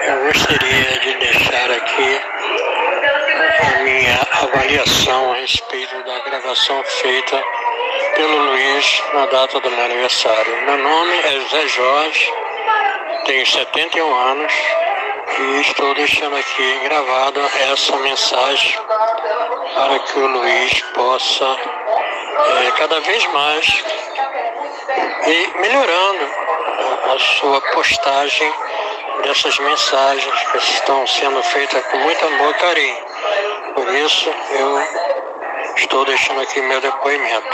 Eu gostaria de deixar aqui a minha avaliação a respeito da gravação feita pelo Luiz na data do meu aniversário. Meu nome é Zé Jorge, tenho 71 anos e estou deixando aqui gravada essa mensagem para que o Luiz possa é, cada vez mais ir melhorando a sua postagem dessas mensagens que estão sendo feitas com muito amor e carinho. Por isso eu estou deixando aqui meu depoimento.